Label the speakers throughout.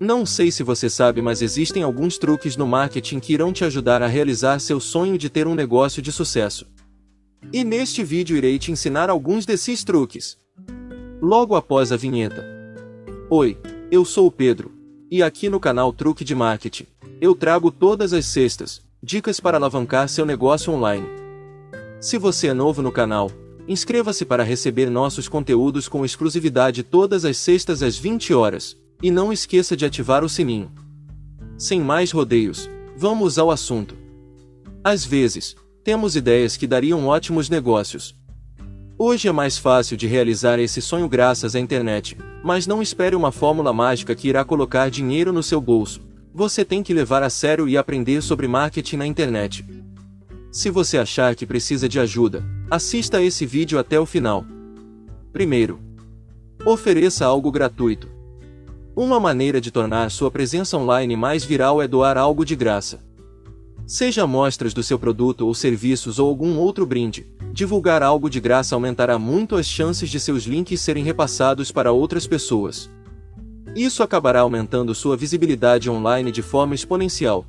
Speaker 1: Não sei se você sabe, mas existem alguns truques no marketing que irão te ajudar a realizar seu sonho de ter um negócio de sucesso. E neste vídeo irei te ensinar alguns desses truques. Logo após a vinheta. Oi, eu sou o Pedro, e aqui no canal Truque de Marketing, eu trago todas as sextas dicas para alavancar seu negócio online. Se você é novo no canal, inscreva-se para receber nossos conteúdos com exclusividade todas as sextas às 20 horas e não esqueça de ativar o sininho. Sem mais rodeios, vamos ao assunto. Às vezes, temos ideias que dariam ótimos negócios. Hoje é mais fácil de realizar esse sonho graças à internet, mas não espere uma fórmula mágica que irá colocar dinheiro no seu bolso. Você tem que levar a sério e aprender sobre marketing na internet. Se você achar que precisa de ajuda, assista esse vídeo até o final. Primeiro, ofereça algo gratuito. Uma maneira de tornar sua presença online mais viral é doar algo de graça. Seja amostras do seu produto ou serviços ou algum outro brinde, divulgar algo de graça aumentará muito as chances de seus links serem repassados para outras pessoas. Isso acabará aumentando sua visibilidade online de forma exponencial.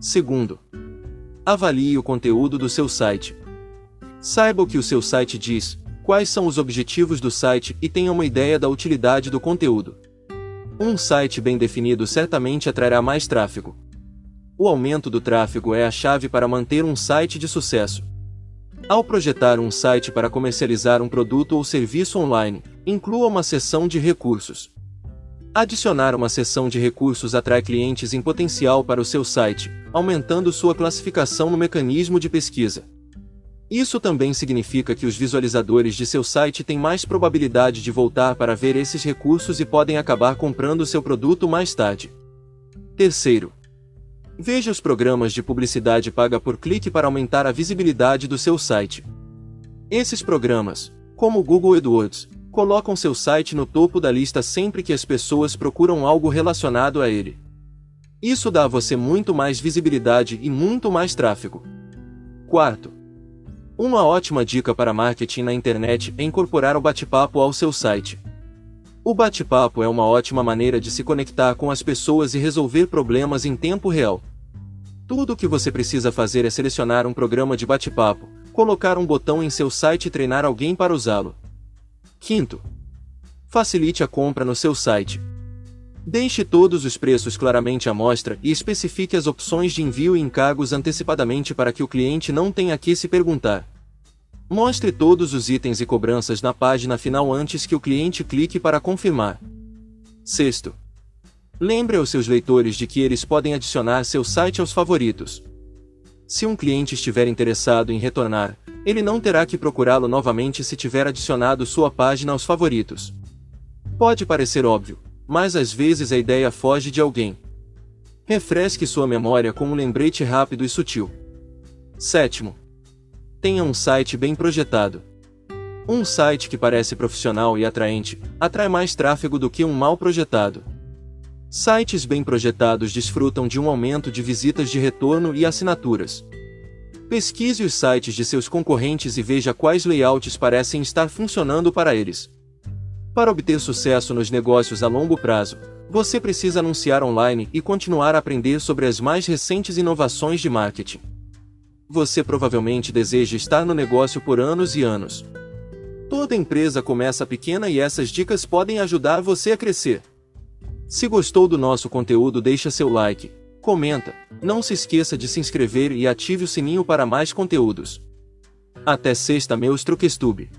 Speaker 1: Segundo, avalie o conteúdo do seu site. Saiba o que o seu site diz, quais são os objetivos do site e tenha uma ideia da utilidade do conteúdo. Um site bem definido certamente atrairá mais tráfego. O aumento do tráfego é a chave para manter um site de sucesso. Ao projetar um site para comercializar um produto ou serviço online, inclua uma seção de recursos. Adicionar uma seção de recursos atrai clientes em potencial para o seu site, aumentando sua classificação no mecanismo de pesquisa. Isso também significa que os visualizadores de seu site têm mais probabilidade de voltar para ver esses recursos e podem acabar comprando seu produto mais tarde. Terceiro, veja os programas de publicidade paga por clique para aumentar a visibilidade do seu site. Esses programas, como o Google AdWords, colocam seu site no topo da lista sempre que as pessoas procuram algo relacionado a ele. Isso dá a você muito mais visibilidade e muito mais tráfego. Quarto, uma ótima dica para marketing na internet é incorporar o bate-papo ao seu site. O bate-papo é uma ótima maneira de se conectar com as pessoas e resolver problemas em tempo real. Tudo o que você precisa fazer é selecionar um programa de bate-papo, colocar um botão em seu site e treinar alguém para usá-lo. Quinto, facilite a compra no seu site. Deixe todos os preços claramente à mostra e especifique as opções de envio e encargos antecipadamente para que o cliente não tenha que se perguntar. Mostre todos os itens e cobranças na página final antes que o cliente clique para confirmar. Sexto, lembre aos seus leitores de que eles podem adicionar seu site aos favoritos. Se um cliente estiver interessado em retornar, ele não terá que procurá-lo novamente se tiver adicionado sua página aos favoritos. Pode parecer óbvio, mas às vezes a ideia foge de alguém. Refresque sua memória com um lembrete rápido e sutil. Sétimo, tenha um site bem projetado. Um site que parece profissional e atraente atrai mais tráfego do que um mal projetado. Sites bem projetados desfrutam de um aumento de visitas de retorno e assinaturas. Pesquise os sites de seus concorrentes e veja quais layouts parecem estar funcionando para eles. Para obter sucesso nos negócios a longo prazo, você precisa anunciar online e continuar a aprender sobre as mais recentes inovações de marketing. Você provavelmente deseja estar no negócio por anos e anos. Toda empresa começa pequena e essas dicas podem ajudar você a crescer. Se gostou do nosso conteúdo, deixa seu like, comenta, não se esqueça de se inscrever e ative o sininho para mais conteúdos. Até sexta, meus truquestube.